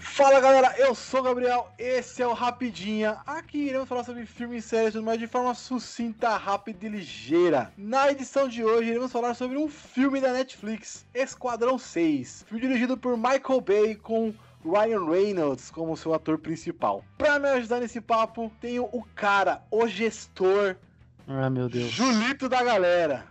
Fala galera, eu sou o Gabriel, esse é o Rapidinha. Aqui iremos falar sobre filmes e séries, mas de forma sucinta, rápida e ligeira. Na edição de hoje, iremos falar sobre um filme da Netflix, Esquadrão 6. Filme dirigido por Michael Bay com Ryan Reynolds como seu ator principal. Pra me ajudar nesse papo, tenho o cara, o gestor, Ah, meu Deus. Julito da galera.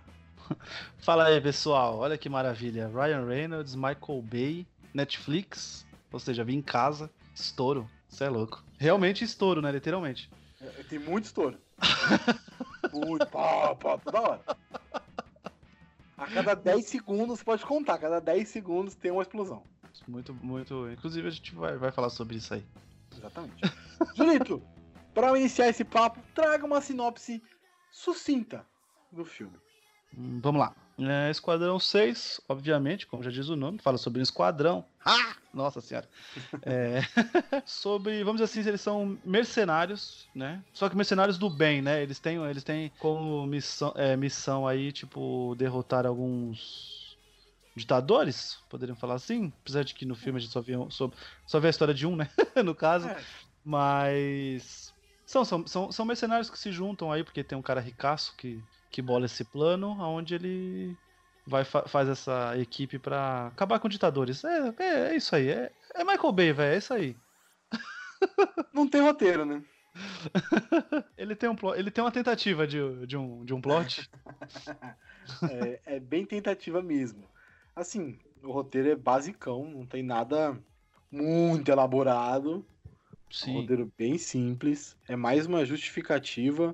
Fala aí, pessoal. Olha que maravilha. Ryan Reynolds, Michael Bay, Netflix. Ou seja, vim em casa, estouro. Você é louco. Realmente estouro, né? Literalmente. É, Tem muito estouro. muito, pá, pá, toda hora. A cada 10 segundos, pode contar, a cada 10 segundos tem uma explosão. Muito, muito. Inclusive, a gente vai, vai falar sobre isso aí. Exatamente. Julito, para iniciar esse papo, traga uma sinopse sucinta do filme. Hum, vamos lá. É, esquadrão 6, obviamente, como já diz o nome, fala sobre um esquadrão. Ah! Nossa senhora. É, sobre, vamos dizer assim, eles são mercenários, né? Só que mercenários do bem, né? Eles têm, eles têm como missão, é, missão aí, tipo, derrotar alguns ditadores, poderiam falar assim. Apesar de que no filme a gente só vê, só, só vê a história de um, né? no caso. É, Mas. São, são, são, são mercenários que se juntam aí, porque tem um cara ricaço que, que bola esse plano, onde ele vai fa faz essa equipe pra acabar com ditadores. É, é, é isso aí. É, é Michael Bay, velho. É isso aí. não tem roteiro, né? Ele tem, um ele tem uma tentativa de, de, um, de um plot. É, é bem tentativa mesmo. Assim, o roteiro é basicão, não tem nada muito elaborado. Um Sim. roteiro bem simples. É mais uma justificativa,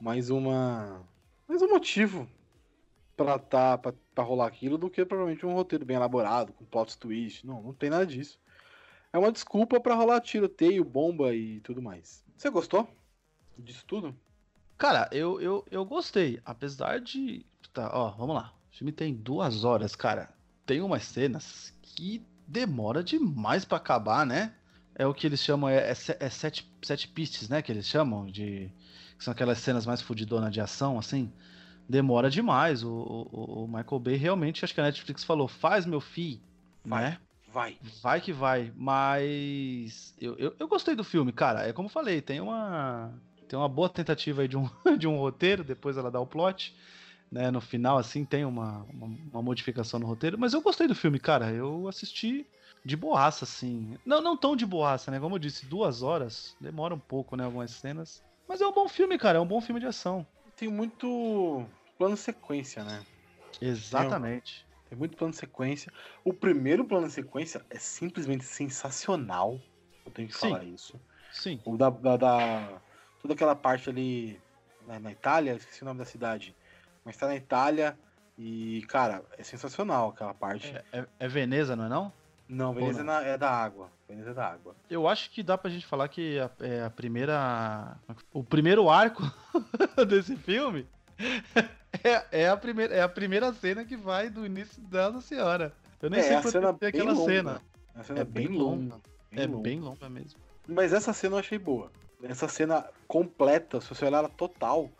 mais uma. Mais um motivo pra, tá, pra, pra rolar aquilo do que provavelmente um roteiro bem elaborado, com plot twist. Não, não tem nada disso. É uma desculpa pra rolar tiroteio, bomba e tudo mais. Você gostou disso tudo? Cara, eu, eu, eu gostei. Apesar de. Tá, ó, vamos lá. O filme tem duas horas, cara. Tem umas cenas que demora demais pra acabar, né? É o que eles chamam, é, é, é sete, sete pistes, né? Que eles chamam de. Que são aquelas cenas mais fudidonas de ação, assim. Demora demais. O, o, o Michael Bay realmente, acho que a Netflix falou, faz meu fi, Vai. né? Vai. Vai que vai, mas eu, eu, eu gostei do filme, cara. É como eu falei, tem uma tem uma boa tentativa aí de um, de um roteiro, depois ela dá o plot, né? No final, assim, tem uma, uma, uma modificação no roteiro, mas eu gostei do filme, cara. Eu assisti de boaça, assim. Não, não tão de boaça, né? Como eu disse, duas horas, demora um pouco, né? Algumas cenas. Mas é um bom filme, cara. É um bom filme de ação. Tem muito plano sequência, né? Exatamente. Tem muito plano sequência. O primeiro plano sequência é simplesmente sensacional. Eu tenho que Sim. falar isso. Sim. O da, da, da- toda aquela parte ali na, na Itália, esqueci o nome da cidade, mas tá na Itália e, cara, é sensacional aquela parte. É, é- é Veneza, não é não? Não, Veneza não? é, na- é da água. Veneza é da água. Eu acho que dá pra gente falar que a, é a primeira. O primeiro arco desse filme é, é, a primeira, é a primeira cena que vai do início da Nossa Senhora. Eu nem é, sei quanto cena bem aquela longa. cena. A cena É bem bem longa. é longa. bem longa mesmo. Mas essa cena eu achei boa. Essa cena completa, se você olhar ela total,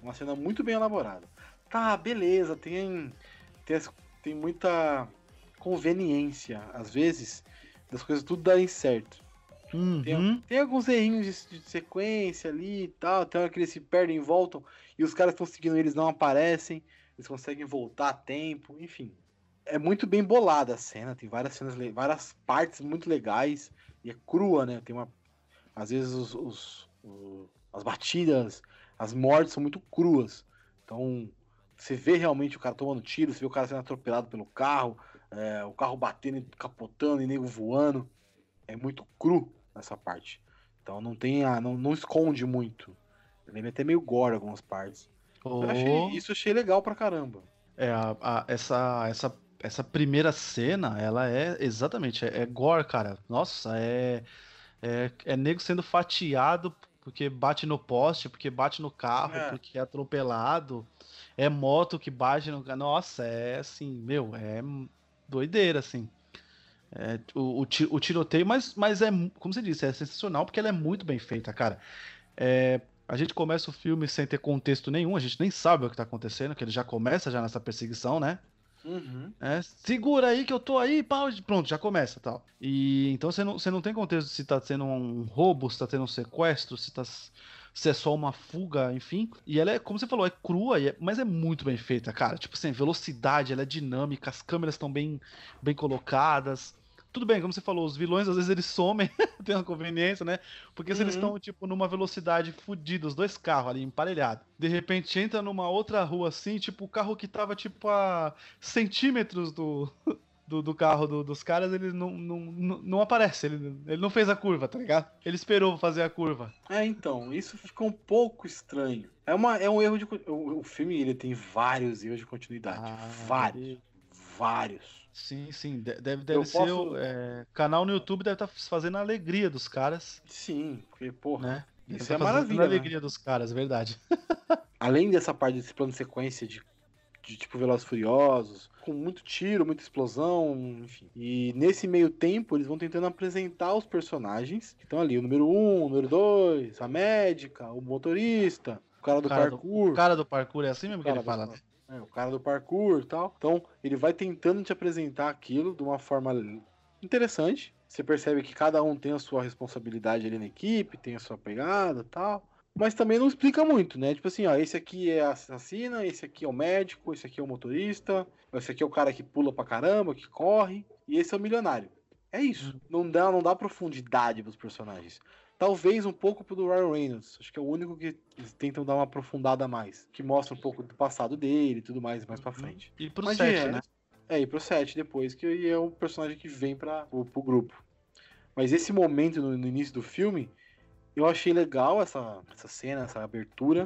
é uma cena muito bem elaborada. Tá, beleza, tem, tem, tem muita conveniência, às vezes, das coisas tudo darem certo. Tem, Uhum. tem alguns errinhos de, de sequência ali e tal, tem hora que eles se perdem e voltam, e os caras estão seguindo eles não aparecem, eles conseguem voltar a tempo, enfim. É muito bem bolada a cena, tem várias cenas, várias partes muito legais, e é crua, né? Tem uma. Às vezes os, os- o- as batidas, as mortes são muito cruas. Então, você vê realmente o cara tomando tiro, você vê o cara sendo atropelado pelo carro, é, o carro batendo e capotando e nego voando. É muito cru nessa parte. Então não tem a, não, não esconde muito. Ele é até meio gore algumas partes. Oh, Eu achei, isso eu achei legal pra caramba. É, a- a- essa, essa, essa primeira cena, ela é exatamente, é, é gore, cara. Nossa, é, é, é nego sendo fatiado porque bate no poste, porque bate no carro, É. porque é atropelado. É moto que bate no. Nossa, é assim, meu, é doideira, assim. É, o, o, o tiroteio, mas, mas é, como você disse, é sensacional porque ela é muito bem feita, cara. É, a gente começa o filme sem ter contexto nenhum, a gente nem sabe o que tá acontecendo, que ele já começa já nessa perseguição, né? Uhum. É, segura aí que eu tô aí, pau, pronto, já começa tal. E então você não, você não tem contexto se tá sendo um roubo, se tá tendo um sequestro, se tá se é só uma fuga, enfim. E ela é, como você falou, é crua, é, mas é muito bem feita, cara. Tipo assim, velocidade, ela é dinâmica, as câmeras estão bem, bem colocadas. Tudo bem, como você falou, os vilões às vezes eles somem, tem uma conveniência, né? Porque se uhum. eles estão, tipo, numa velocidade fodida, os dois carros ali emparelhados, de repente entra numa outra rua assim, tipo, o carro que tava, tipo, a centímetros do, do, do carro do, dos caras, ele não, não, não, aparece, ele, ele não fez a curva, tá ligado? Ele esperou fazer a curva. É, então, isso ficou um pouco estranho. É, uma, é um erro de. O, o filme ele tem vários erros de continuidade. Ah, vários. Vários. Sim, sim. Deve, deve ser. Posso... O é, canal no YouTube deve estar tá fazendo a alegria dos caras. Sim, porque, porra. Né? Isso tá é maravilha. A né? alegria dos caras, verdade. Além dessa parte desse plano de sequência de, de tipo Velozes Furiosos, com muito tiro, muita explosão, enfim. E nesse meio tempo, eles vão tentando apresentar os personagens que estão ali: o número 1, um, o número 2, a médica, o motorista, o cara do o cara parkour. Do, o cara do parkour é assim mesmo que ele fala, né? É, o cara do parkour e tal. Então, ele vai tentando te apresentar aquilo de uma forma interessante. Você percebe que cada um tem a sua responsabilidade ali na equipe, tem a sua pegada tal. Mas também não explica muito, né? Tipo assim, ó, esse aqui é a assassina, esse aqui é o médico, esse aqui é o motorista, esse aqui é o cara que pula pra caramba, que corre, e esse é o milionário. É isso. Uhum. Não dá, não dá profundidade pros personagens. Talvez um pouco pro do Ryan Reynolds. Acho que é o único que eles tentam dar uma aprofundada a mais. Que mostra um pouco do passado dele e tudo mais, mais pra uhum. frente. E pro 7, né? É, e pro 7 depois, que é o personagem que vem para o pro grupo. Mas esse momento no, no, início do filme, eu achei legal essa, essa cena, essa abertura.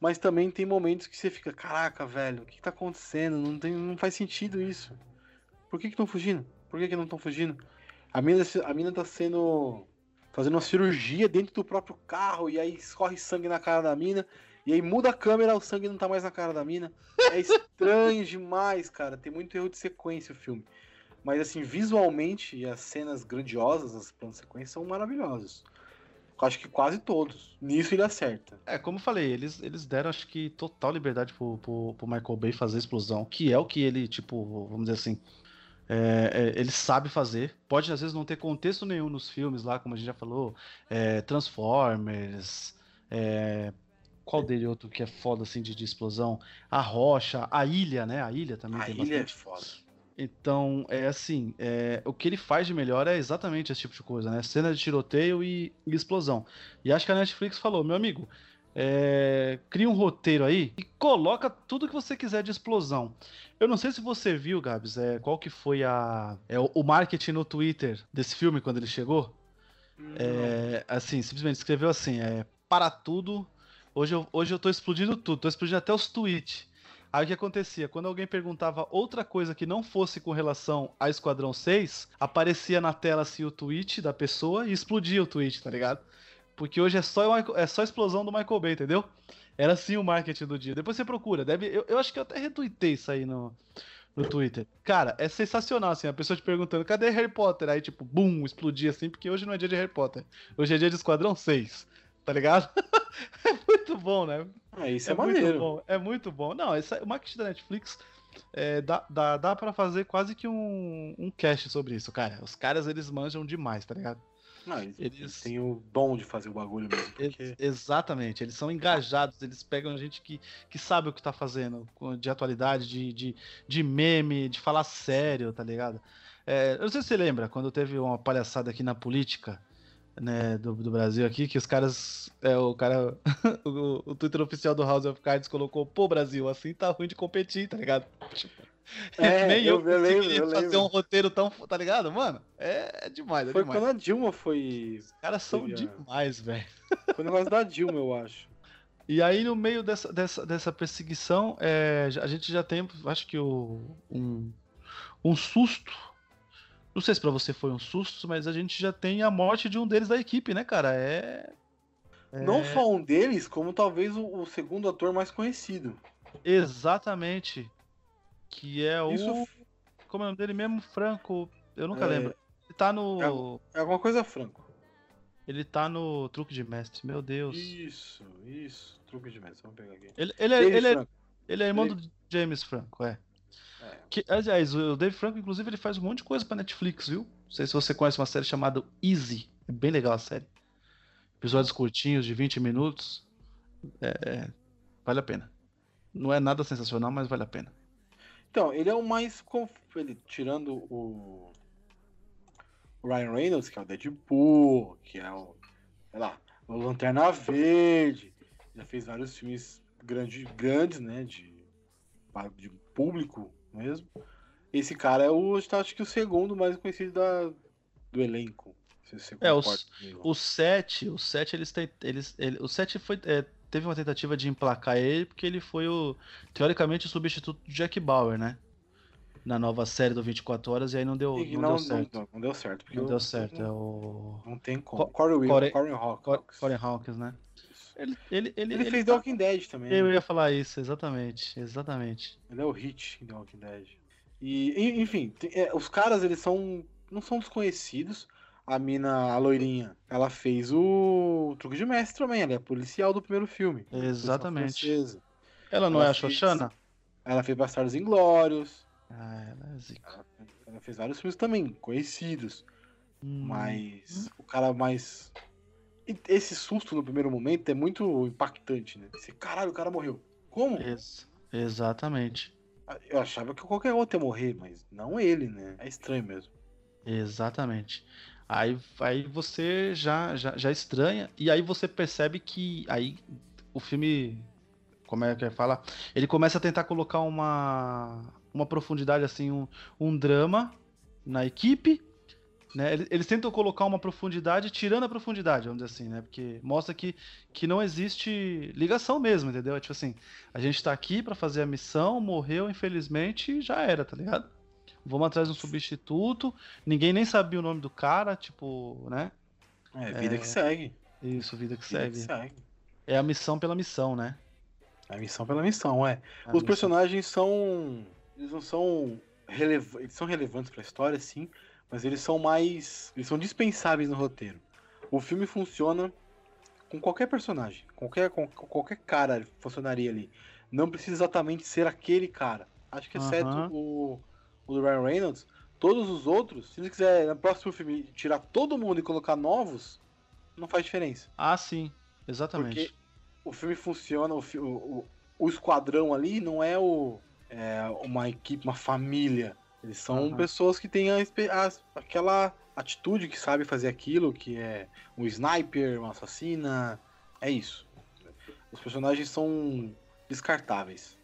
Mas também tem momentos que você fica, caraca, velho, o que, que tá acontecendo? Não, tem, não faz sentido isso. Por que estão fugindo? Por que, que não estão fugindo? A mina, a mina tá sendo fazendo uma cirurgia dentro do próprio carro, e aí escorre sangue na cara da mina, e aí muda a câmera, o sangue não tá mais na cara da mina. É estranho demais, cara. Tem muito erro de sequência o filme. Mas assim, visualmente, as cenas grandiosas, as planos sequência são maravilhosos. Acho que quase todos. Nisso ele acerta. É, como eu falei, eles, eles deram, acho que, total liberdade pro, pro, pro Michael Bay fazer a explosão, que é o que ele, tipo, vamos dizer assim, é, é, ele sabe fazer. Pode às vezes não ter contexto nenhum nos filmes lá, como a gente já falou. É, Transformers. É, qual dele outro que é foda assim de, de, explosão? A Rocha, a Ilha, né? A Ilha também a tem ilha bastante. é foda. Então, é assim, é, o que ele faz de melhor é exatamente esse tipo de coisa, né? Cena de tiroteio e, e explosão. E acho que a Netflix falou, meu amigo, é, cria um roteiro aí e coloca tudo que você quiser de explosão. Eu não sei se você viu, Gabs, é, qual que foi a, é, o marketing no Twitter desse filme quando ele chegou. É, assim, simplesmente escreveu assim: é, para tudo. Hoje eu, hoje eu tô explodindo tudo, tô explodindo até os tweets. Aí o que acontecia? Quando alguém perguntava outra coisa que não fosse com relação a Esquadrão 6, aparecia na tela assim o tweet da pessoa e explodia o tweet, tá ligado? Porque hoje é só, é só explosão do Michael Bay, entendeu? Era assim o marketing do dia. Depois você procura. Deve, eu, eu acho que eu até retuitei isso aí no, no Twitter. Cara, é sensacional, assim, a pessoa te perguntando, cadê Harry Potter? Aí, tipo, bum, explodir assim, porque hoje não é dia de Harry Potter. Hoje é dia de Esquadrão 6, tá ligado? é muito bom, né? É, isso é, é maneiro. Muito bom, é muito bom. Não, essa, o marketing da Netflix é, dá, dá, dá pra fazer quase que um, um cast sobre isso, cara. Os caras, eles manjam demais, tá ligado? Não, eles, eles, têm o dom de fazer o bagulho mesmo. Porque... Exatamente, eles são engajados, eles pegam gente que, que sabe o que tá fazendo, de atualidade, de, de, de meme, de falar sério, tá ligado? É, eu não sei se você lembra, quando teve uma palhaçada aqui na política, né, do, do Brasil aqui, que os caras. É, o cara. o, o Twitter oficial do House of Cards colocou, pô, Brasil, assim tá ruim de competir, tá ligado? Tipo, é, Nem eu, eu lembro, fazer lembro. um roteiro tão. Tá ligado, mano? É, é demais. É foi demais. quando a Dilma foi. Os caras são demais, velho. Foi o negócio da Dilma, eu acho. E aí, no meio dessa, dessa, dessa perseguição, é, a gente já tem, acho que o, um, um susto. Não sei se pra você foi um susto, mas a gente já tem a morte de um deles da equipe, né, cara? É. é... Não só um deles, como talvez o, o segundo ator mais conhecido. Exatamente que é o. Isso... Como é o nome dele mesmo? Franco. Eu nunca é... lembro. Ele tá no. É, é alguma coisa Franco. Ele tá no Truque de Mestre, meu Deus. Isso, isso. Truque de Mestre, vamos pegar aqui. Ele, ele, é, ele, é, ele é irmão ele... do James Franco, é. É. Que, aliás, o Dave Franco, inclusive, ele faz um monte de coisa pra Netflix, viu? Não sei se você conhece uma série chamada Easy. É bem legal a série. Episódios curtinhos, de 20 minutos. É, é, vale a pena. Não é nada sensacional, mas vale a pena. Então, ele é o mais. Ele, tirando o. Ryan Reynolds, que é o Deadpool, que é o. Sei lá, o Lanterna Verde. Já fez vários filmes grandes, grandes né? De, de público mesmo. Esse cara é o. Acho que o segundo mais conhecido da, do elenco. é, o, o 7, o 7 eles. Eles, ele, o 7 foi. É, teve uma tentativa de emplacar ele, porque ele foi o. Teoricamente o substituto do Jack Bauer, né? Na nova série do 24 horas, e aí não deu, não, não, deu certo. Não, não, deu certo. Não deu certo, não, é o. Não tem como. Corey, Corey, Corey Hawkins. Corey Hawkins, né? Ele, ele, ele, ele, fez The Walking Dead também. Eu né? ia falar isso, exatamente. Exatamente. Ele é o Hit em The Walking Dead. E, enfim, tem, é, os caras, eles são. não são desconhecidos. A mina, a loirinha, ela fez o Truque de Mestre também, ela é policial do primeiro filme. Exatamente. Ela não ela é a Xoxana? Ela fez Bastardos Inglórios. Ah, ela é zica. Ela, ela, fez vários filmes também, conhecidos. Hum. Mas o cara mais esse susto no primeiro momento é muito impactante, né? Esse caralho, o cara morreu. Como? Ex exatamente. Eu achava que qualquer outro ia morrer, mas não ele, né? É estranho mesmo. Exatamente. Aí, aí você já, já, já estranha, e aí você percebe que aí o filme. Como é que fala? Ele começa a tentar colocar uma, uma profundidade, assim, um, um drama na equipe né? Eles, eles, tentam colocar uma profundidade tirando a profundidade, vamos dizer assim, né? Porque mostra que, que não existe ligação mesmo, entendeu? É tipo assim, a gente tá aqui para fazer a missão, morreu, infelizmente, e já era, tá ligado? Vamos atrás de um substituto, ninguém nem sabia o nome do cara, tipo, né? É, vida é... que segue. Isso, vida que, vida segue. que segue. É a missão pela missão, né? A missão pela missão, é. A Os missão. personagens são. Eles não são. Relev... Eles são relevantes pra história, sim mas eles são mais. Eles são dispensáveis no roteiro. O filme funciona com qualquer personagem, qualquer, com, qualquer cara funcionaria ali. Não precisa exatamente ser aquele cara. Acho que exceto o, o do Ryan Reynolds, todos os outros, se ele quiser no próximo filme tirar todo mundo e colocar novos, não faz diferença. Ah, sim, exatamente. Porque o filme funciona, o, o, o esquadrão ali não é, o, é uma equipe, uma família eles são uhum. pessoas que têm a, a, aquela atitude que sabe fazer aquilo, que é um sniper, uma assassina. É isso. Os personagens são descartáveis,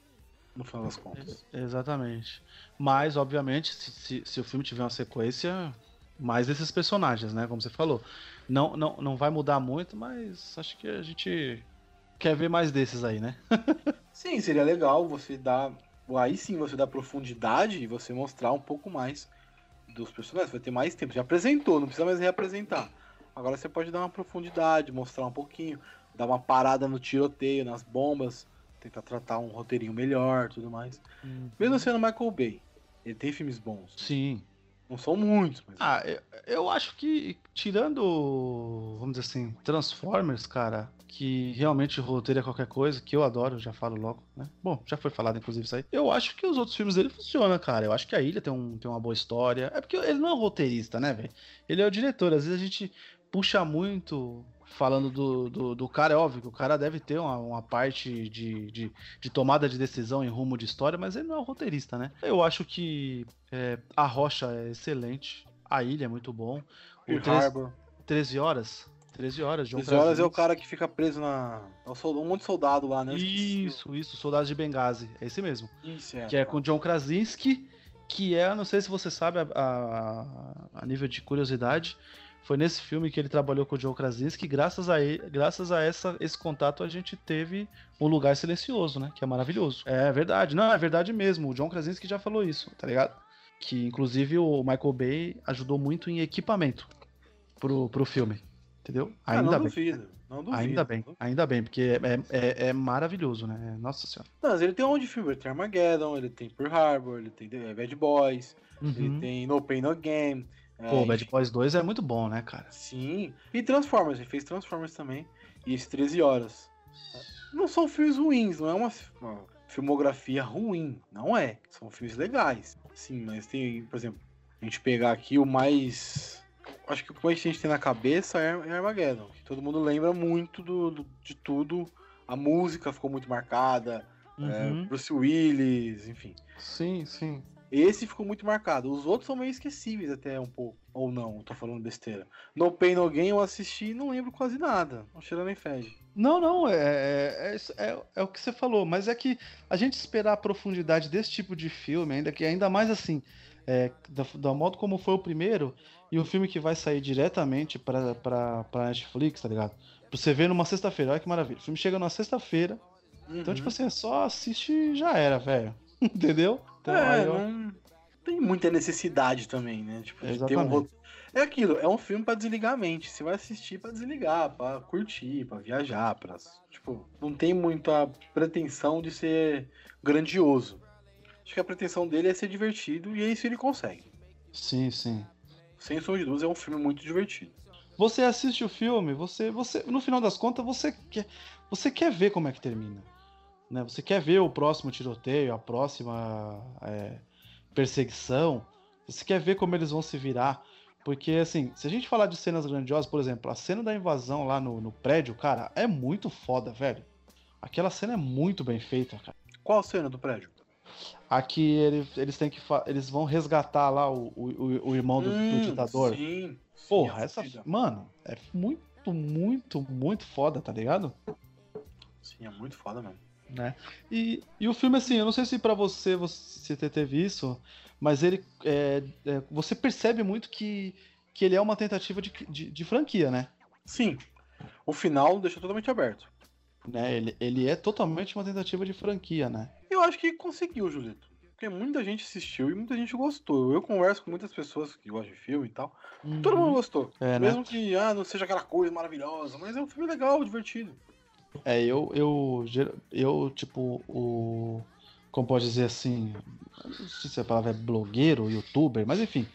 no final das contas. Exatamente. Mas, obviamente, se, se, se o filme tiver uma sequência, mais desses personagens, né? Como você falou. Não, não, não vai mudar muito, mas acho que a gente quer ver mais desses aí, né? Sim, seria legal você dar aí sim você dá profundidade e você mostrar um pouco mais dos personagens. Vai ter mais tempo. Já apresentou, não precisa mais reapresentar. Agora você pode dar uma profundidade, mostrar um pouquinho, dar uma parada no tiroteio, nas bombas, tentar tratar um roteirinho melhor tudo mais. Uhum. Mesmo sendo Michael Bay, ele tem filmes bons. Sim. Não são muitos, mas. Ah, eu, eu acho que, tirando, vamos dizer assim, Transformers, cara, que realmente roteiro é qualquer coisa, que eu adoro, já falo logo, né? Bom, já foi falado inclusive isso aí. Eu acho que os outros filmes dele funcionam, cara. Eu acho que a ilha tem, um, tem uma boa história. É porque ele não é roteirista, né, velho? Ele é o diretor. Às vezes a gente puxa muito falando do, do, do, cara, é óbvio que o cara deve ter uma, uma parte de, de, de, tomada de decisão em rumo de história, mas ele não é o roteirista, né? Eu acho que é, a Rocha é excelente, a Ilha é muito bom. O 13, 13 horas. 13 horas, John 13 horas é o cara que fica preso na. É um monte de soldado lá, né? Isso, isso, soldados de Benghazi. É esse mesmo. Isso, é. Que é com John Krasinski, que é, não sei se você sabe, a, a, a nível de curiosidade, foi nesse filme que ele trabalhou com o Joe Krasinski, graças a ele, graças a essa, esse contato a gente teve um lugar silencioso, né? Que é maravilhoso. É verdade, não, é verdade mesmo. O John Krasinski já falou isso, tá ligado? Que inclusive o Michael Bay ajudou muito em equipamento pro, pro filme. Entendeu? Ah, ainda não bem. Duvido, não duvido. Ainda bem, ainda bem, porque é, é, é, maravilhoso, né? Nossa senhora. Não, mas ele tem um monte de filme, ele tem Armageddon, ele tem Pearl Harbor, ele tem Bad Boys, uhum. ele tem No Pain No Game. Pô, é, Bad Boys 2 é muito bom, né, cara? Sim. E Transformers, ele fez Transformers também. E esse 13 horas. Não são filmes ruins, não é uma. filmografia ruim. Não é. São filmes legais. Sim, mas tem, por exemplo, a gente pegar aqui o mais. Acho que o que mais a gente tem na cabeça é, é Armageddon. Que todo mundo lembra muito do, do, de tudo. A música ficou muito marcada. Uhum. É, Bruce Willis, enfim. Sim, sim. Esse ficou muito marcado. Os outros são meio esquecíveis até um pouco. Ou não, tô falando besteira. No Pain No Gain eu assisti e não lembro quase nada. Não cheira nem fede. Não, não, é, é, é, é, o que você falou, mas é que a gente esperar a profundidade desse tipo de filme, ainda que ainda mais assim, é, da, da modo como foi o primeiro, e o filme que vai sair diretamente pra, pra, pra Netflix, tá ligado? Pra você ver numa sexta-feira, olha que maravilha. O filme chega numa sexta-feira, uhum. então, tipo assim, é só assiste e já era, velho. Entendeu? Então, é, eu... não tem muita necessidade também, né? Tipo, de ter um É aquilo, é um filme para desligar a mente. Você vai assistir para desligar, para curtir, para viajar, para tipo, não tem muita pretensão de ser grandioso. Acho que a pretensão dele é ser divertido e é isso ele consegue. Sim, sim. Sem som de dúvida, é um filme muito divertido. Você assiste o filme, você, você, no final das contas, você quer, você quer ver como é que termina. Né? Você quer ver o próximo tiroteio, a próxima é, perseguição, você quer ver como eles vão se virar. Porque, assim, se a gente falar de cenas grandiosas, por exemplo, a cena da invasão lá no, no prédio, cara, é muito foda, velho. Aquela cena é muito bem feita, cara. Qual cena do prédio? Aqui eles, eles têm que eles vão resgatar lá o, o, o irmão do, hum, do ditador. Sim. Porra, essa. Mano, é muito, muito, muito foda, tá ligado? Sim, é muito foda mesmo né? E, e o filme, assim, eu não sei se para você você teve isso, mas ele é, é, você percebe muito que, que ele é uma tentativa de, de, de, franquia, né? Sim. O final deixa totalmente aberto. Né? Ele, ele é totalmente uma tentativa de franquia, né? Eu acho que conseguiu, Julito. Porque muita gente assistiu e muita gente gostou. Eu converso com muitas pessoas que gostam de filme e tal. Uhum. Todo mundo gostou. É, né? Mesmo né? que ah, não seja aquela coisa maravilhosa, mas é um filme legal, divertido. É, eu, eu, eu, tipo, o. Como pode dizer assim? Não sei se a palavra é blogueiro, youtuber, mas enfim.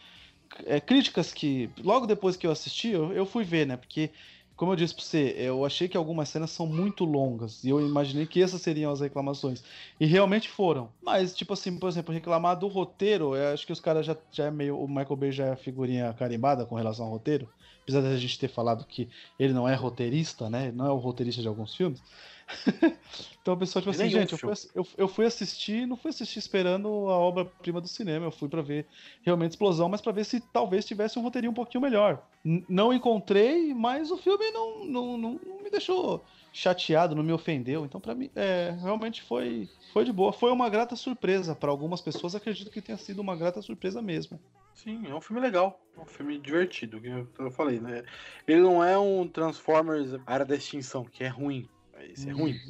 É, críticas que. Logo depois que eu assisti, eu, eu fui ver, né? Porque, como eu disse pra você, eu achei que algumas cenas são muito longas. E eu imaginei que essas seriam as reclamações. E realmente foram. Mas, tipo assim, por exemplo, reclamar do roteiro, eu acho que os caras já, já é meio. O Michael Bay já é figurinha carimbada com relação ao roteiro apesar da gente ter falado que ele não é roteirista, né? Não é o roteirista de alguns filmes. então o pessoal, tipo assim, gente, eu fui, eu, eu fui, assistir, não fui assistir esperando a obra-prima do cinema, eu fui para ver realmente explosão, mas para ver se talvez tivesse um roteirinho um pouquinho melhor. N não encontrei, mas o filme não, não, não, não, me deixou chateado, não me ofendeu. Então, para mim, é, realmente foi, foi de boa. Foi uma grata surpresa. Para algumas pessoas, acredito que tenha sido uma grata surpresa mesmo. Sim, é um filme legal. É um filme divertido, que eu, falei, né? Ele não é um Transformers Era da Extinção, que é ruim. Esse é ruim.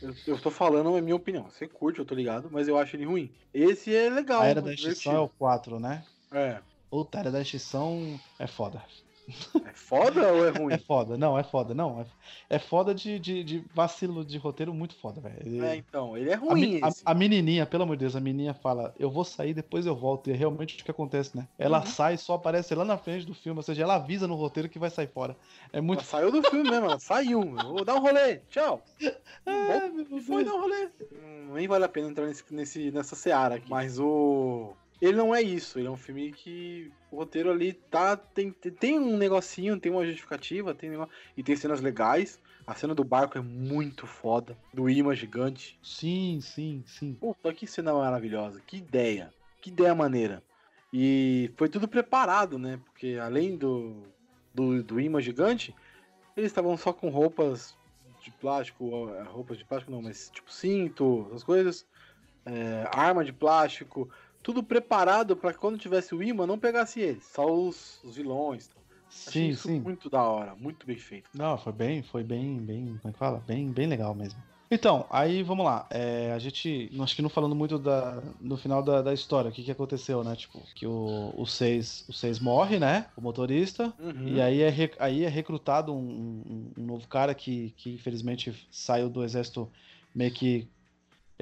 Eu, eu tô falando, é minha opinião. Você curte, eu tô ligado, mas eu acho ele ruim. Esse é legal. A Era da Extinção é o 4, né? É. Puta, a Era da Extinção é foda. É foda ou é ruim? É foda, não, é foda, não. É, é foda de, de, de, vacilo de roteiro muito foda, velho. É, então, ele é ruim. A, a, a, menininha, pelo amor de Deus, a menininha fala: Eu vou sair, depois eu volto. E é realmente o que acontece, né? Ela uhum. sai, só aparece lá na frente do filme, ou seja, ela avisa no roteiro que vai sair fora. É muito. Ela saiu do filme mesmo, ela saiu. Vou dar um rolê, tchau. Ah, e foi dar um rolê. Hum, nem vale a pena entrar nesse, nesse, nessa seara aqui. Mas o. Ele não é isso, ele é um filme que o roteiro ali tá. Tem, tem um negocinho, tem uma justificativa, tem negócio, e tem cenas legais. A cena do barco é muito foda. Do imã gigante. Sim, sim, sim. Puta, que cena maravilhosa. Que ideia. Que ideia maneira. E foi tudo preparado, né? Porque além do, do, do imã gigante, eles estavam só com roupas de plástico. Roupas de plástico não, mas tipo cinto, essas coisas. É, arma de plástico tudo preparado para quando tivesse o imã não pegasse eles, só os, os vilões. Sim, sim. muito da hora, muito bem feito. Não, foi bem, foi bem, bem, como é que fala? Bem, bem legal mesmo. Então, aí vamos lá. É, a gente, acho que não falando muito da, no final da, da história, o que, que aconteceu, né? Tipo, que o, o, seis, o seis morre, né? O motorista. Uhum. E aí é, aí é recrutado um, um, um, novo cara que, que infelizmente saiu do exército meio que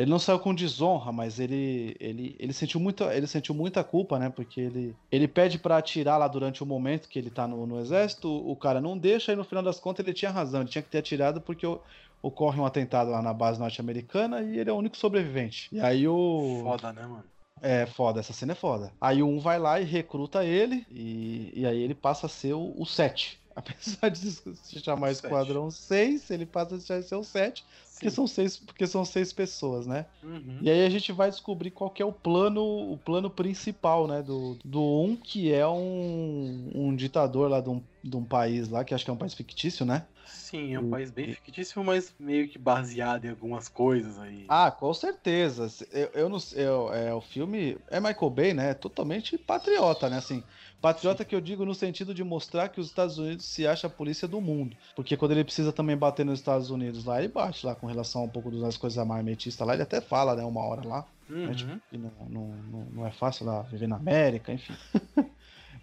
ele não saiu com desonra, mas ele, ele, ele, sentiu, muito, ele sentiu muita culpa, né? Porque ele, ele pede para atirar lá durante o momento que ele tá no, no exército, o cara não deixa, e no final das contas ele tinha razão, ele tinha que ter atirado porque o, ocorre um atentado lá na base norte-americana e ele é o único sobrevivente. E aí o. Foda, né, mano? É foda, essa cena é foda. Aí o 1 vai lá e recruta ele, e, e aí ele passa a ser o, o 7. Apesar de se chamar Esquadrão 6, ele passa a ser o 7, porque são, seis, porque são seis pessoas, né? Uhum. E aí a gente vai descobrir qual que é o plano, o plano principal, né? Do, do 1, que é um, um ditador lá de um, de um país lá, que acho que é um país fictício, né? Sim, é um país bem fictício, mas meio que baseado em algumas coisas aí. Ah, com certeza. Eu, eu não eu, é, o filme é Michael Bay, né? É totalmente patriota, né? Assim, patriota Sim. que eu digo no sentido de mostrar que os Estados Unidos se acha a polícia do mundo. Porque quando ele precisa também bater nos Estados Unidos lá, ele bate lá com relação a um pouco das coisas marmetistas lá. Ele até fala, né? Uma hora lá. Uhum. Né, tipo, que não, não, não, é fácil lá viver na América, enfim.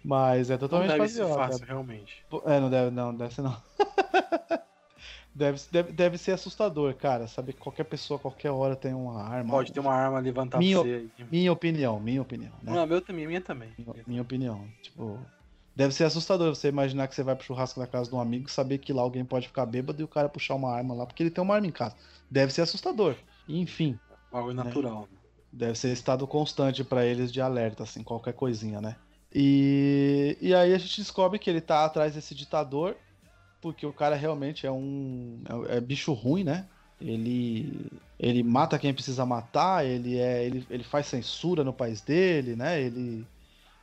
Mas é totalmente não deve ser fácil, realmente. É, não deve, não, deve ser não. deve, deve, deve ser assustador, cara. Saber que qualquer pessoa, qualquer hora tem uma arma. Pode ter uma arma levantar minha, pra você. Minha opinião, minha opinião. Né? Não, meu também, minha também. Minha, minha, opinião. Tipo, deve ser assustador você imaginar que você vai pro churrasco na casa de um amigo, saber que lá alguém pode ficar bêbado e o cara puxar uma arma lá, porque ele tem uma arma em casa. Deve ser assustador. Enfim. Algo natural. Né? Deve ser estado constante para eles de alerta, assim, qualquer coisinha, né? E, e aí a gente descobre que ele tá atrás desse ditador, porque o cara realmente é um. É, é, bicho ruim, né? Ele, ele mata quem precisa matar, ele, é, ele, ele faz censura no país dele, né? Ele,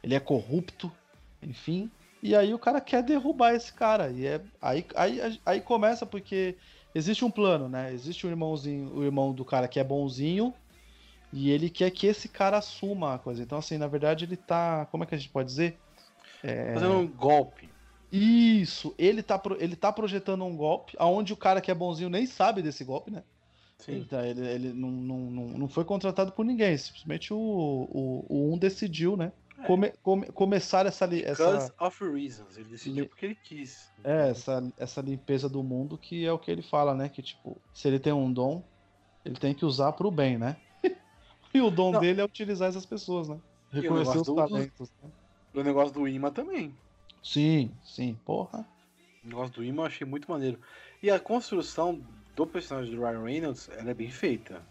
ele é corrupto, enfim. E aí o cara quer derrubar esse cara. E é, aí, aí, aí começa porque existe um plano, né? Existe um irmãozinho, o irmão do cara que é bonzinho, e ele quer que esse cara assuma a coisa. Então, assim, na verdade, ele tá. Como é que a gente pode dizer? É... Fazendo um golpe. Isso, ele tá, ele tá projetando um golpe, aonde o cara que é bonzinho nem sabe desse golpe, né? Sim. Ele, tá, ele, ele não, não, não, não foi contratado por ninguém, simplesmente o, o, o um decidiu, né? Come, come, começar essa. Because essa, of reasons. Ele decidiu porque ele quis. É, essa, essa limpeza do mundo que é o que ele fala, né? Que, tipo, se ele tem um dom, ele tem que usar pro bem, né? E o dom não. dele é utilizar essas pessoas, né? Reconhecer os talentos. Do, né? O negócio do imã também. Sim, sim, porra. O negócio do imã eu achei muito maneiro. E a construção do personagem do Ryan Reynolds, ela é bem feita.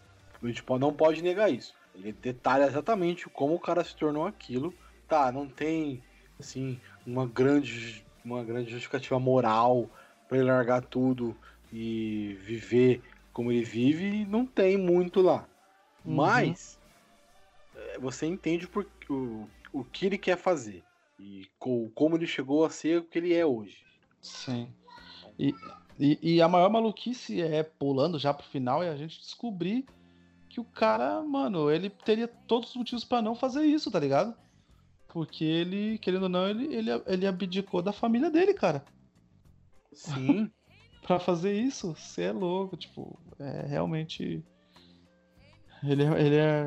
A gente não pode negar isso. Ele detalha exatamente como o cara se tornou aquilo. Tá, não tem, assim, uma grande, uma grande justificativa moral para ele largar tudo e viver como ele vive, não tem muito lá. Uhum. Mas é, você entende por, o, o que ele quer fazer e com, como ele chegou a ser o que ele é hoje. Sim. E, e, e, a maior maluquice é pulando já pro final é a gente descobrir que o cara, mano, ele teria todos os motivos para não fazer isso, tá ligado? Porque ele, querendo ou não, ele, ele, ele abdicou da família dele, cara. Sim. para fazer isso, você é louco, tipo, é realmente ele, é, ele é.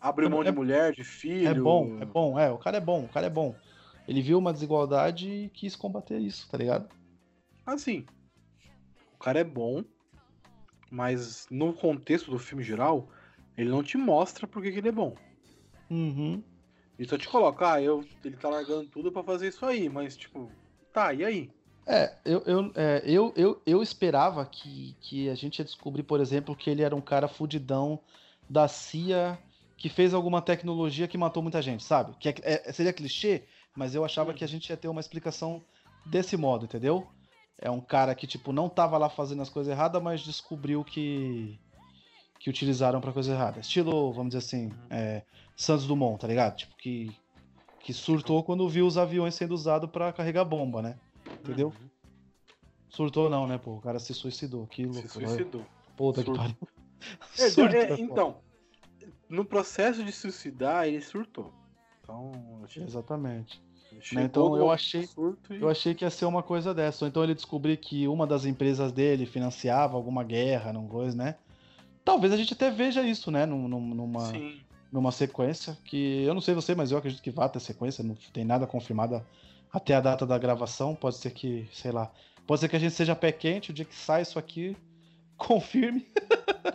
Abre mão é, de mulher, de filho. É bom, é bom, é. O cara é bom, o cara é bom. Ele viu uma desigualdade e quis combater isso, tá ligado? Assim. O cara é bom, mas no contexto do filme geral, ele não te mostra por que ele é bom. Uhum. Ele só te coloca, ah, eu, ele tá largando tudo para fazer isso aí, mas tipo, tá, e aí? É, eu, eu, é, eu, eu, eu esperava que, que a gente ia descobrir, por exemplo, que ele era um cara fudidão da CIA que fez alguma tecnologia que matou muita gente, sabe? Que é, é, seria clichê, mas eu achava que a gente ia ter uma explicação desse modo, entendeu? É um cara que, tipo, não tava lá fazendo as coisas erradas, mas descobriu que que utilizaram para coisa errada. Estilo, vamos dizer assim, é, Santos Dumont, tá ligado? Tipo, que, que surtou quando viu os aviões sendo usados para carregar bomba, né? Entendeu? Uhum. Surtou não, né, pô? O cara se suicidou. Que louco. Se suicidou. Puta que pariu. É, é, então, no processo de suicidar, ele surtou. Então. Exatamente. Né, então eu achei, eu achei que ia ser uma coisa dessa. Ou então ele descobriu que uma das empresas dele financiava alguma guerra, não coisa, né? Talvez a gente até veja isso, né? Numa, Sim. numa sequência que eu não sei você, mas eu acredito que vá ter sequência. Não tem nada confirmado até a data da gravação. Pode ser que, sei lá, pode ser que a gente seja pé quente o dia que sai isso aqui confirme.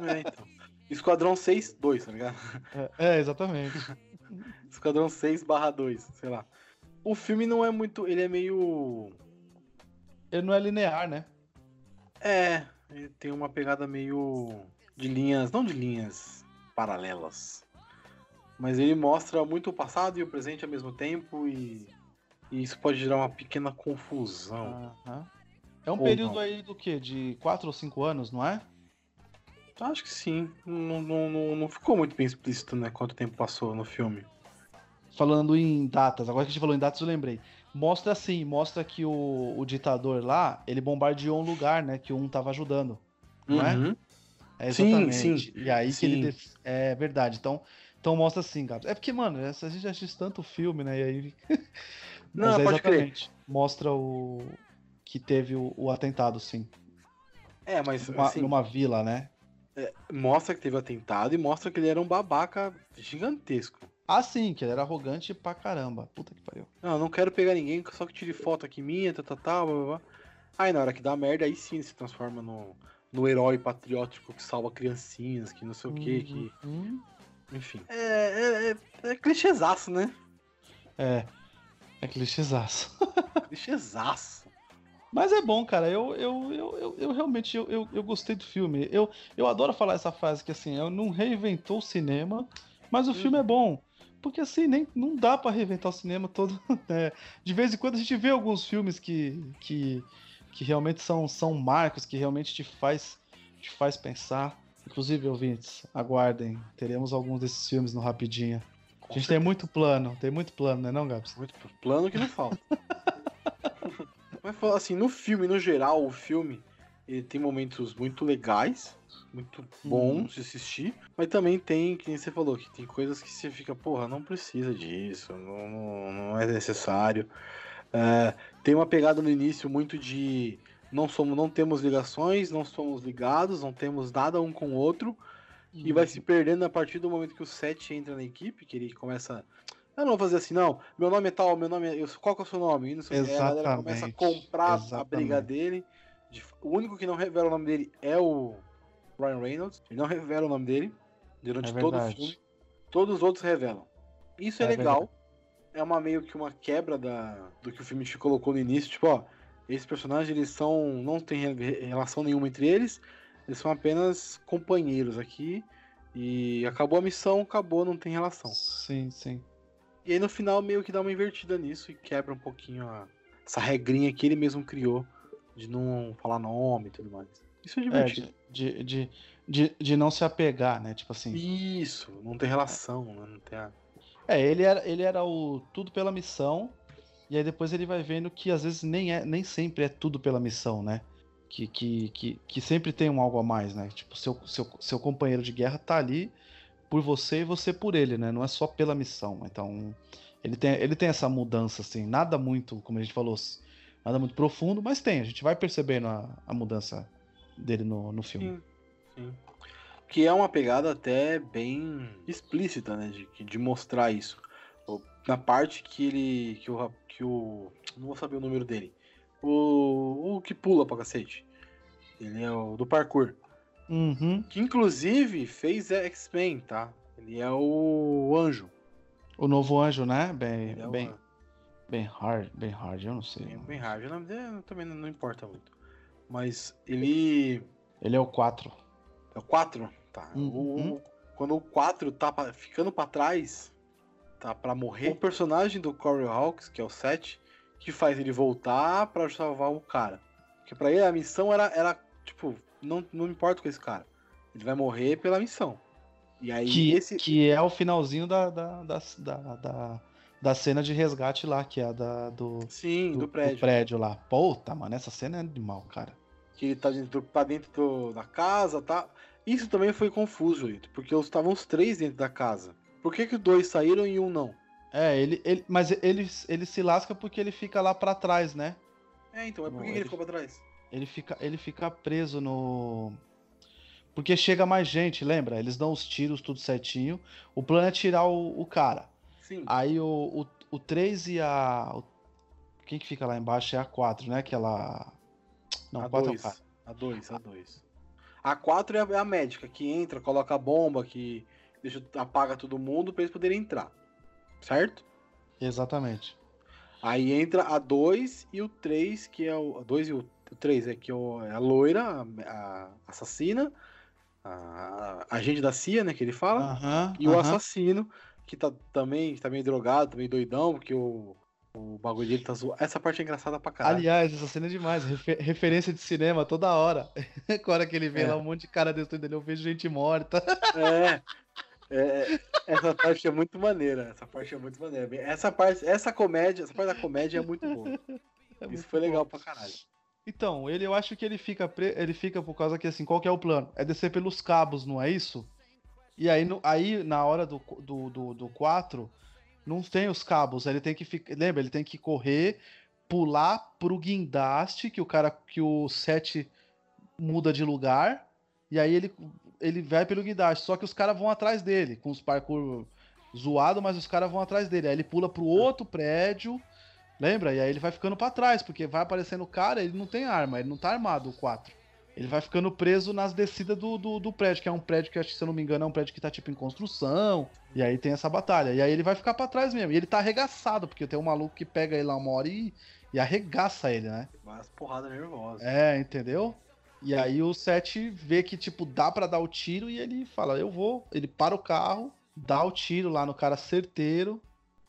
É, então. Esquadrão 6, 2, tá ligado? É, é exatamente. Esquadrão 6 barra 2, sei lá. O filme não é muito. Ele é meio. Ele não é linear, né? É, Ele tem uma pegada meio de linhas, não de linhas paralelas, mas ele mostra muito o passado e o presente ao mesmo tempo e, e isso pode gerar uma pequena confusão. Aham. É um Ou período não. aí do quê? De 4 ou 5 anos, não é? Acho que sim. Não, não, não, não ficou muito bem explícito, né? Quanto tempo passou no filme. Falando em datas, agora que a gente falou em datas, eu lembrei. Mostra assim, mostra que o, o ditador lá, ele bombardeou um lugar, né? Que um tava ajudando. Não é? Uhum. É Sim, exatamente. sim. E aí que ele. Sim. É verdade. Então, então mostra assim, Gabs. É porque, mano, a gente assiste tanto filme, né? E aí. Não, Mas é pode crer. exatamente. Mostra o. Que teve o, o atentado, sim. É, mas Numa, assim, numa vila, né? mostra que teve atentado e mostra que ele era um babaca gigantesco. Ah, sim, que ele era arrogante pra caramba. Puta que pariu. Não, não quero pegar ninguém, só que tire foto aqui minha, tá, tá, tá, blá, blá, blá. Aí na hora que dá merda, aí sim ele se transforma no, no herói patriótico que salva criancinhas, que não sei o que, que. Uhum. Enfim. É, é, é, é clichêzaço, né? É. É clichêzaço. Clichêzaço. Mas é bom, cara. Eu, eu, eu, eu, eu realmente eu, eu, eu gostei do filme. Eu, eu adoro falar essa frase que assim, eu não reinventou o cinema, mas o filme é bom. Porque assim, nem, não dá pra reinventar o cinema todo. né? De vez em quando a gente vê alguns filmes que, que, que realmente são, são marcos, que realmente te faz, te faz pensar. Inclusive, ouvintes, aguardem. Teremos alguns desses filmes no Rapidinho. A gente tem muito plano, tem muito plano, né não, Gabs? Muito plano que não falta. Mas assim, no filme, no geral, o filme ele tem momentos muito legais, muito bons de assistir, mas também tem, que você falou, que tem coisas que você fica, porra, não precisa disso, não, não, é necessário. É, tem uma pegada no início muito de não somos, não temos ligações, não somos ligados, não temos nada um com o outro, e vai se perdendo a partir do momento que o Seth entra na equipe, que ele começa. Eu não vou fazer assim, não. Meu nome é tal, meu nome é. Qual que é o seu nome? E não sei o quê. Aí a galera começa a Exatamente, comprar a exatamente. briga dele. De- O único que não revela o nome dele é o Ryan Reynolds. Ele não revela o nome dele durante É todo o verdade. filme. Todos os outros revelam. Isso é, É legal. É uma meio que uma quebra da, do que o filme te colocou no início. Tipo, ó, esses personagens eles são. não tem re- relação nenhuma entre eles. Eles são apenas companheiros aqui. E acabou a missão, acabou, não tem relação. Sim, sim. E aí no final meio que dá uma invertida nisso e quebra um pouquinho a- essa regrinha que ele mesmo criou de não falar nome e tudo mais. Isso é É, divertido. de, de, de, de, de não se apegar, né? Tipo assim. Isso, não tem relação, né? Não tem a... É, ele era, ele era o tudo pela missão, e aí depois ele vai vendo que às vezes nem, é, nem sempre é tudo pela missão, né? Que, que, que, que sempre tem um algo a mais, né? Tipo, seu, seu, seu companheiro de guerra tá ali por você e você por ele, né? Não é só pela missão. Então, ele tem, ele tem essa mudança, assim, nada muito, como a gente falou, nada muito profundo, mas tem, a gente vai percebendo a, a mudança dele no, no filme. Sim, sim. Que é uma pegada até bem explícita, né? De, de mostrar isso. Na parte que ele. Que o, que o. Não vou saber o número dele. O. O que pula pra cacete. Ele é o do parkour. Uhum. Que inclusive fez X-Men, tá? Ele é o anjo. O novo anjo, né? Bem, é bem, anjo. Bem hard, bem hard, eu não sei. Bem, bem hard. O nome dele também não, não importa muito. Mas ele. Ele é o 4. É o 4? Tá. O- Uhum. o- quando o 4 tá pa- ficando pra trás, tá pra morrer, o personagem do Corey Hawks, que é o 7, que faz ele voltar pra salvar o cara. Porque pra ele a missão era, era tipo, não, não importa com esse cara. Ele vai morrer pela missão. E aí Que, esse. que é o finalzinho da, da, da, da, da, da cena de resgate lá, que é a da, do, Sim, do, prédio. prédio lá. Puta, mano, essa cena é animal, cara. Que ele tá dentro, tá dentro do- da casa, tá? Isso também foi confuso, Lito, porque estavam os três dentro da casa. Por que que dois saíram e um não? É, ele, ele, mas ele, ele se lasca porque ele fica lá pra trás, né? É, então, mas por que ele ele- ficou pra trás? Ele fica, ele fica preso no. Porque chega mais gente, lembra? Eles dão os tiros tudo certinho. O plano é tirar o, o cara. Sim. Aí o, o, o 3 e a. Quem que fica lá embaixo é a 4, né? Aquela. Não, a a 4 é o 2. cara. A 2, a 2. A 4 é a, é a médica que entra, coloca a bomba, que deixa, apaga todo mundo pra eles poderem entrar. Certo? Exatamente. Aí entra a 2 e o 3, que é o. A 2 e o. O 3 é que o, é a loira, a, assassina, a, a agente da CIA, né, que ele fala, uh -huh, e uh -huh. o assassino, que tá também tá meio drogado, tá meio doidão, porque o, o bagulho dele tá zoado. Essa parte é engraçada pra caralho. Aliás, essa cena é demais. Refer referência de cinema toda hora. Agora que ele vê é. lá um monte de cara destruindo, eu vejo gente morta. É. É, essa parte é muito maneira. Essa parte é muito maneira. Essa parte, essa comédia, essa parte da comédia é muito boa. É Isso foi bom. legal pra caralho. Então, ele eu acho que ele fica pre... ele fica por causa que assim, qual que é o plano? É descer pelos cabos, não é isso? E aí, no... aí na hora do, do, do, do 4, não tem os cabos, ele tem que ficar, lembra, ele tem que correr, pular pro guindaste, que o cara que o 7 muda de lugar, e aí ele ele vai pelo guindaste, só que os caras vão atrás dele, com os parkour zoado, mas os caras vão atrás dele. Aí ele pula pro outro prédio, lembra? E aí ele vai ficando para trás, porque vai aparecendo o cara, ele não tem arma, ele não tá armado, o 4. Ele vai ficando preso nas descidas do, do, do, prédio, que é um prédio que, acho que, se eu não me engano, é um prédio que tá tipo em construção. E aí tem essa batalha. E aí ele vai ficar para trás mesmo. E ele tá arregaçado, porque tem um maluco que pega ele lá uma hora e, e arregaça ele, né? Mas porrada nervosa. É, entendeu? E aí o Seth vê que, tipo, dá para dar o tiro e ele fala, eu vou. Ele para o carro, dá o tiro lá no cara certeiro.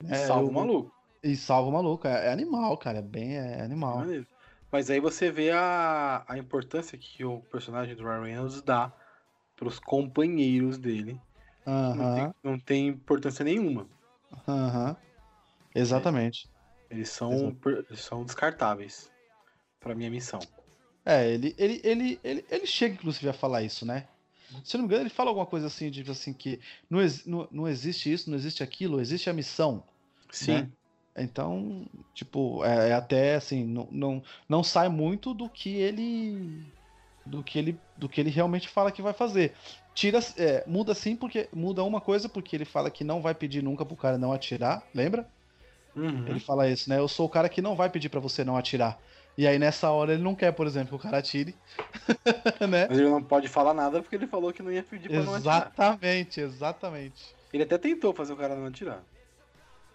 E é, salva eu... o maluco. E salva o maluco. É, é animal, cara. É bem é animal. Mas aí você vê a, a importância que o personagem do Ryan Reynolds dá pros companheiros dele. Não, tem, não, tem, importância nenhuma. Exatamente. Eles são, eles são descartáveis para minha missão. É, ele, ele, ele, ele, ele chega, inclusive, a falar isso, né? Se eu não me engano, ele fala alguma coisa assim, tipo assim, que não, não, não existe isso, não existe aquilo, existe a missão. Sim. Né? Então, tipo, é, é, até assim, não, não, não sai muito do que ele. Do que ele, do que ele realmente fala que vai fazer. Tira, é, muda sim, porque muda uma coisa, porque ele fala que não vai pedir nunca pro cara não atirar, lembra? Uhum. Ele fala isso, né? Eu sou o cara que não vai pedir para você não atirar. E aí nessa hora ele não quer, por exemplo, que o cara atire. né? Mas ele não pode falar nada porque ele falou que não ia pedir pra não atirar. Exatamente, exatamente. Ele até tentou fazer o cara não atirar.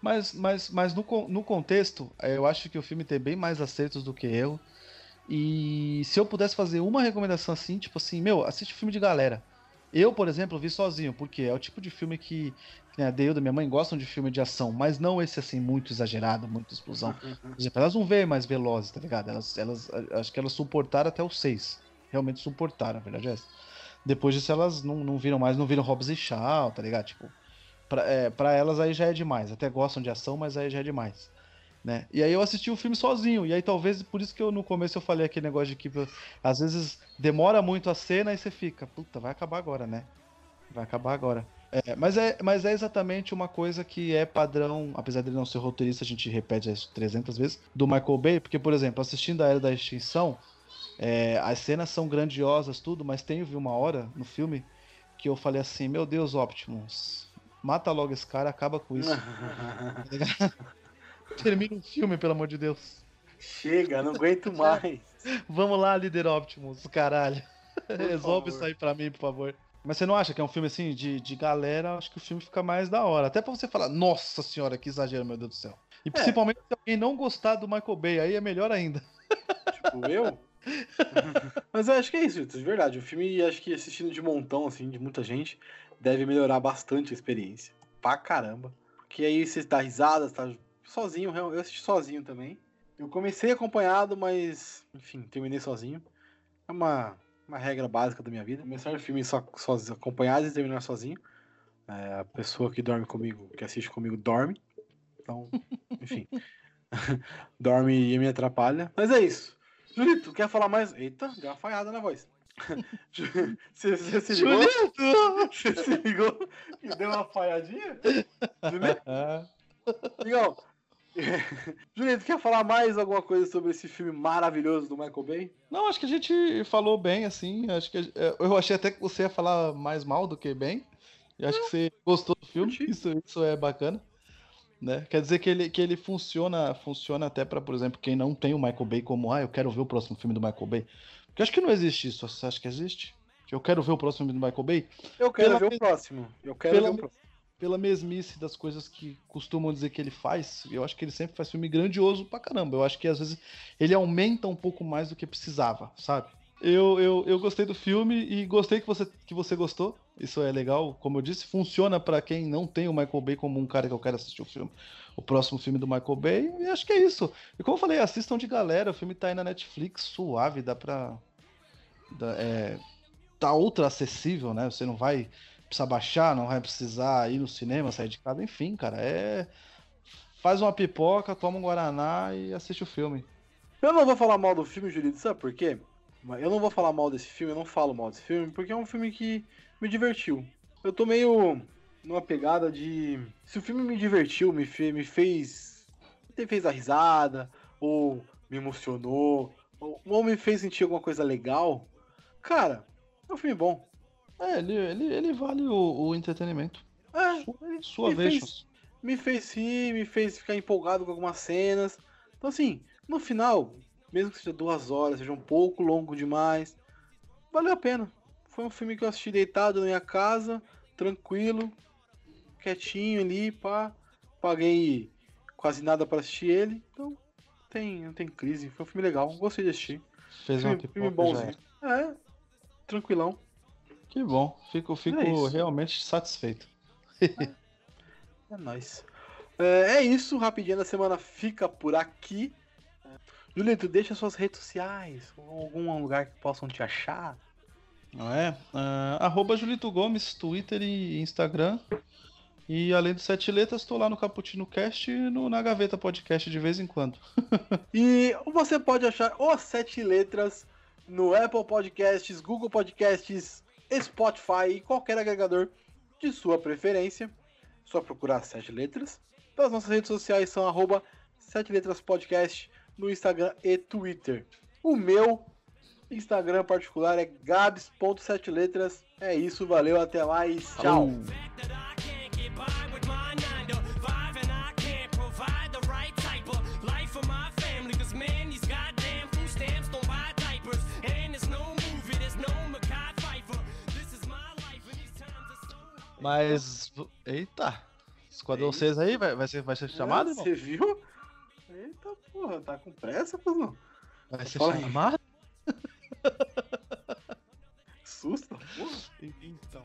Mas, mas, mas no, no contexto, eu acho que o filme tem bem mais acertos do que erro. E se eu pudesse fazer uma recomendação assim, tipo assim, meu, assiste filme de galera. Eu, por exemplo, vi sozinho, porque é o tipo de filme que, que né, a Deilda, minha mãe gostam de filme de ação, mas não esse assim, muito exagerado, muita explosão. Por exemplo, elas não veem mais velozes, tá ligado? Elas, elas, acho que elas suportaram até o 6. Realmente suportaram, a verdade é essa. Depois disso, elas não, não viram mais, não viram Hobbs e Shaw, tá ligado? Tipo, pra, é, elas aí já é demais. Até gostam de ação, mas aí já é demais. Né? E aí eu assisti o filme sozinho, e aí talvez por isso que eu no começo eu falei aquele negócio de que às vezes demora muito a cena e você fica, puta, vai acabar agora, né? Vai acabar agora. É, mas, é, mas é exatamente uma coisa que é padrão, apesar dele não ser roteirista, a gente repete isso 300 vezes, do Michael Bay, porque, por exemplo, assistindo a Era da Extinção, é, as cenas são grandiosas, tudo, mas tem uma hora no filme que eu falei assim, meu Deus, Optimus, mata logo esse cara, acaba com isso. Termina o filme, pelo amor de Deus. Chega, não aguento mais. Vamos lá, líder Optimus, caralho. Resolve isso aí pra mim, por favor. Mas você não acha que é um filme assim de, de galera? Acho que o filme fica mais da hora. Até pra você falar, nossa senhora, que exagero, meu Deus do céu. E é. principalmente se alguém não gostar do Michael Bay, aí é melhor ainda. Tipo, eu? Mas eu acho que é isso, de verdade. O filme, acho que assistindo de montão, assim, de muita gente, deve melhorar bastante a experiência. Pra caramba. Porque aí você dá risada, você tá sozinho, eu assisti sozinho também. Eu comecei acompanhado, mas, enfim, terminei sozinho. É uma, uma regra básica da minha vida. Começar o filme só, sozinho, acompanhado e terminar sozinho. É, a pessoa que dorme comigo, que assiste comigo, dorme. Então, enfim. dorme e me atrapalha. Mas é isso. Julito, quer falar mais? Eita, deu uma falhada na voz. Você, você se ligou? Julito! Você se ligou e deu uma falhadinha? Julito? Legal. Julieta, quer falar mais alguma coisa sobre esse filme maravilhoso do Michael Bay? Não, acho que a gente falou bem, assim. Acho que é, eu achei até que você ia falar mais mal do que bem. E acho que você gostou do filme. Isso, isso é bacana. Né? Quer dizer que ele, que ele funciona, funciona até para, por exemplo, quem não tem o Michael Bay como, ah, eu quero ver o próximo filme do Michael Bay. Porque acho que não existe isso. Você acha que existe? Que eu quero ver o próximo filme do Michael Bay? Eu quero pela ver o próximo. Eu quero pela, ver o próximo pela mesmice das coisas que costumam dizer que ele faz, eu acho que ele sempre faz filme grandioso pra caramba. Eu acho que às vezes ele aumenta um pouco mais do que precisava, sabe? Eu, eu, eu gostei do filme e gostei que você, que você gostou. Isso é legal. Como eu disse, funciona para quem não tem o Michael Bay como um cara que eu quero assistir o filme. O próximo filme do Michael Bay. E acho que é isso. E como eu falei, assistam de galera. O filme tá aí na Netflix, suave, dá pra. É, tá ultra acessível, né? Você não vai precisar baixar, não vai precisar ir no cinema, sair de casa, enfim, cara. É. Faz uma pipoca, toma um Guaraná e assiste o filme. Eu não vou falar mal do filme, Julito, sabe por quê? Eu não vou falar mal desse filme, eu não falo mal desse filme, porque é um filme que me divertiu. Eu tô meio numa pegada de. Se o filme me divertiu, me, me fez. Me fez a risada, ou me emocionou, ou... ou me fez sentir alguma coisa legal, cara, é um filme bom. É, ele, ele, ele vale o, o entretenimento. É, sua, sua me vez. Fez, me fez rir, me fez ficar empolgado com algumas cenas. Então, assim, no final, mesmo que seja duas horas, seja um pouco longo demais, valeu a pena. Foi um filme que eu assisti deitado na minha casa, tranquilo, quietinho ali, pá. Paguei quase nada para assistir ele, então tem, não tem crise. Foi um filme legal, gostei de assistir. Fez filme, uma filme bonzinho. É, tranquilão. Que bom, fico, fico é realmente satisfeito. é, é nóis. É, é isso, rapidinho da semana fica por aqui. Julito, deixa suas redes sociais, algum lugar que possam te achar. Não é? Uh, arroba Julito Gomes, Twitter e Instagram. E além de sete letras, estou lá no Caputino Cast e no, na Gaveta Podcast de vez em quando. e você pode achar os sete letras no Apple Podcasts, Google Podcasts, Spotify e qualquer agregador de sua preferência. Só procurar sete letras. As nossas redes sociais são arroba sete letras podcast no Instagram e Twitter. O meu Instagram particular é gabs.7letras. É isso, valeu, até mais, tchau. Mas. Eita! Esquadrão 6 aí vai, vai, ser, vai ser chamado? Você viu? Eita porra, tá com pressa, cuzão? Vai ser Fala chamado? Susto, porra. Então.